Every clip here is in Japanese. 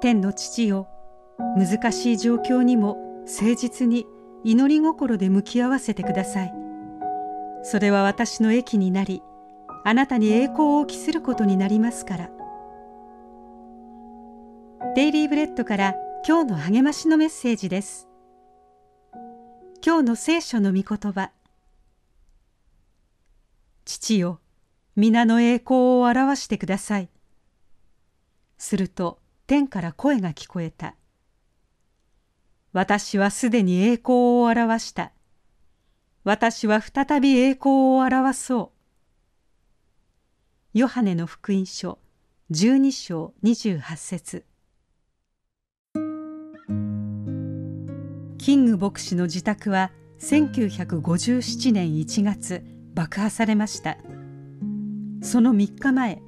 天の父よ難しい状況にも誠実に祈り心で向き合わせてください。それは私の益になりあなたに栄光を期することになりますから。デイリーブレッドから今日の励ましのメッセージです。今日の聖書の御言葉。父よ皆の栄光を表してください。すると天から声が聞こえた。私はすでに栄光を表した。私は再び栄光を表そう。ヨハネの福音書12章28節。キング牧師の自宅は1957年1月爆破されました。その3日前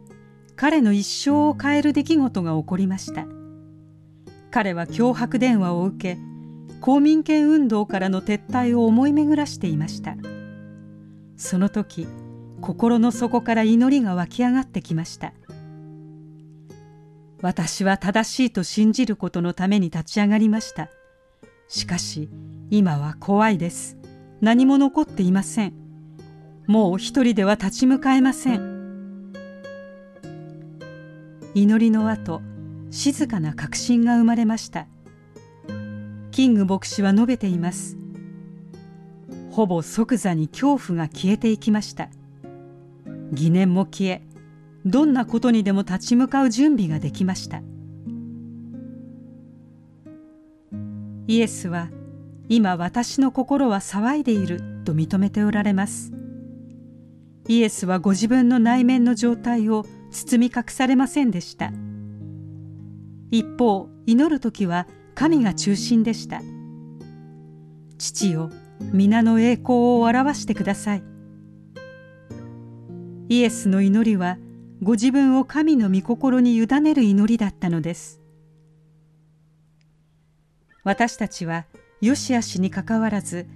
彼の一生を変える出来事が起こりました。彼は脅迫電話を受け公民権運動からの撤退を思い巡らしていました。その時心の底から祈りが湧き上がってきました。私は正しいと信じることのために立ち上がりました。しかし今は怖いです。何も残っていません。もう一人では立ち向かえません。祈りの後静かな確信が生まれました。キング牧師は述べています。ほぼ即座に恐怖が消えていきました。疑念も消えどんなことにでも立ち向かう準備ができました。イエスは今私の心は騒いでいると認めておられます。イエスはご自分の内面の状態を包み隠されませんでした。一方祈る時は神が中心でした。父よ皆の栄光を表してください。イエスの祈りはご自分を神の御心に委ねる祈りだったのです。私たちは良し悪しにかかわらず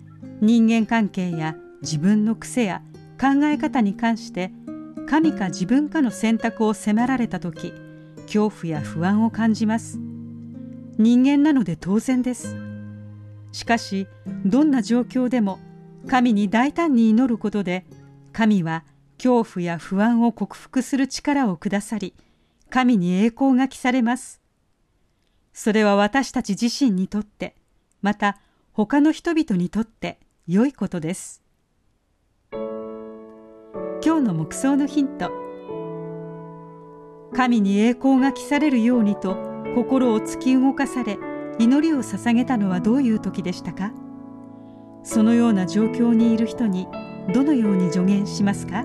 人間関係や自分の癖や考え方に関して神か自分かの選択を迫られた時恐怖や不安を感じます。人間なので当然です。しかしどんな状況でも神に大胆に祈ることで神は恐怖や不安を克服する力をくださり神に栄光が来されます。それは私たち自身にとってまた他の人々にとって良いことです。今日の目想のヒント。神に栄光が来されるようにと心を突き動かされ祈りを捧げたのはどういう時でしたか？そのような状況にいる人にどのように助言しますか？